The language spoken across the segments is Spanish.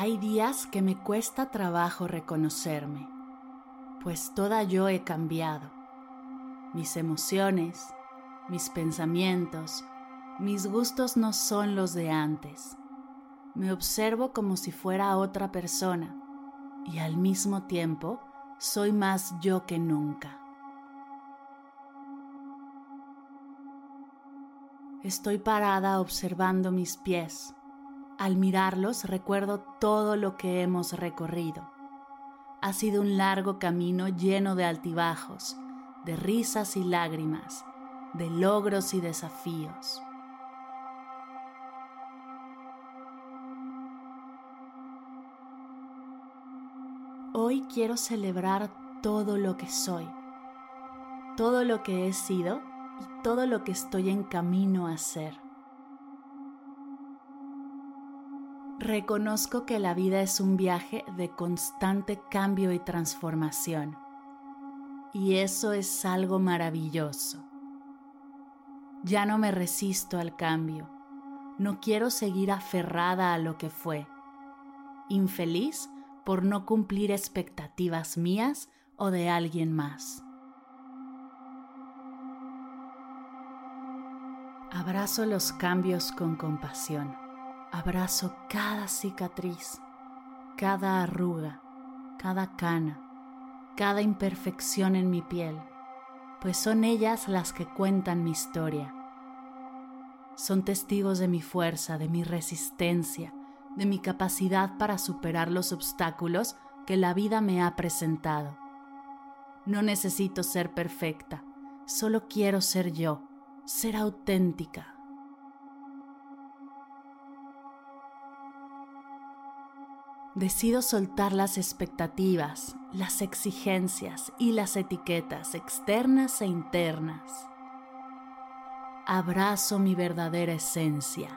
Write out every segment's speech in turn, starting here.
Hay días que me cuesta trabajo reconocerme, pues toda yo he cambiado. Mis emociones, mis pensamientos, mis gustos no son los de antes. Me observo como si fuera otra persona y al mismo tiempo soy más yo que nunca. Estoy parada observando mis pies al mirarlos recuerdo todo lo que hemos recorrido. Ha sido un largo camino lleno de altibajos, de risas y lágrimas, de logros y desafíos. Hoy quiero celebrar todo lo que soy, todo lo que he sido y todo lo que estoy en camino a ser. Reconozco que la vida es un viaje de constante cambio y transformación. Y eso es algo maravilloso. Ya no me resisto al cambio. No quiero seguir aferrada a lo que fue. Infeliz por no cumplir expectativas mías o de alguien más. Abrazo los cambios con compasión Abrazo cada cicatriz, cada arruga, cada cana, cada imperfección en mi piel, pues son ellas las que cuentan mi historia. Son testigos de mi fuerza, de mi resistencia, de mi capacidad para superar los obstáculos que la vida me ha presentado. No necesito ser perfecta, solo quiero ser yo, ser auténtica. Decido soltar las expectativas, las exigencias y las etiquetas externas e internas. Abrazo mi verdadera esencia.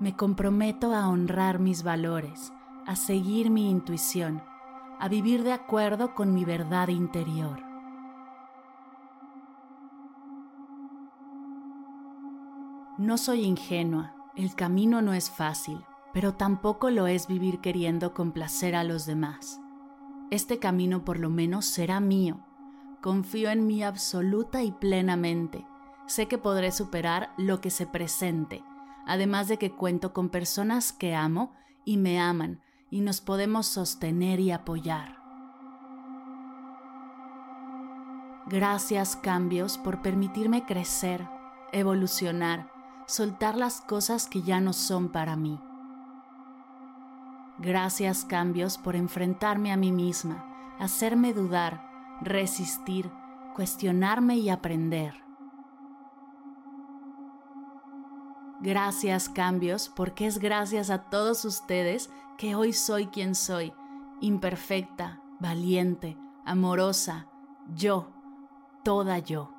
Me comprometo a honrar mis valores, a seguir mi intuición, a vivir de acuerdo con mi verdad interior. No soy ingenua, el camino no es fácil, pero tampoco lo es vivir queriendo complacer a los demás. Este camino por lo menos será mío. Confío en mí absoluta y plenamente. Sé que podré superar lo que se presente, además de que cuento con personas que amo y me aman y nos podemos sostener y apoyar. Gracias cambios por permitirme crecer, evolucionar, soltar las cosas que ya no son para mí. Gracias cambios por enfrentarme a mí misma, hacerme dudar, resistir, cuestionarme y aprender. Gracias cambios porque es gracias a todos ustedes que hoy soy quien soy, imperfecta, valiente, amorosa, yo, toda yo.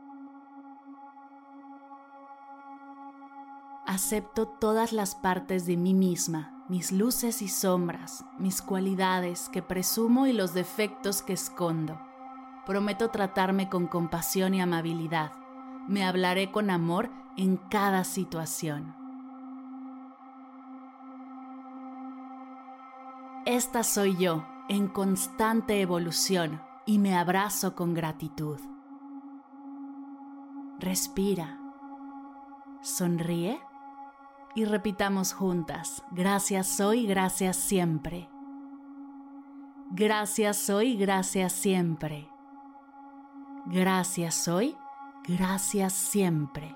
Acepto todas las partes de mí misma mis luces y sombras, mis cualidades que presumo y los defectos que escondo. Prometo tratarme con compasión y amabilidad. Me hablaré con amor en cada situación. Esta soy yo, en constante evolución, y me abrazo con gratitud. Respira. Sonríe y repitamos juntas, gracias hoy, gracias siempre. Gracias hoy, gracias siempre. Gracias hoy, gracias siempre.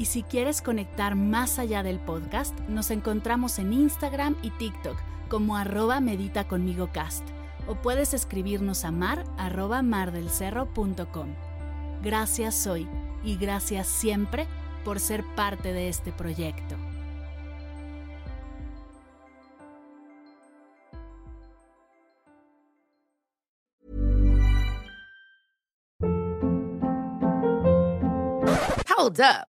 Y si quieres conectar más allá del podcast, nos encontramos en Instagram y TikTok como arroba medita conmigo cast o puedes escribirnos a mar arroba mardelcerro.com. Gracias hoy y gracias siempre por ser parte de este proyecto. Hold up.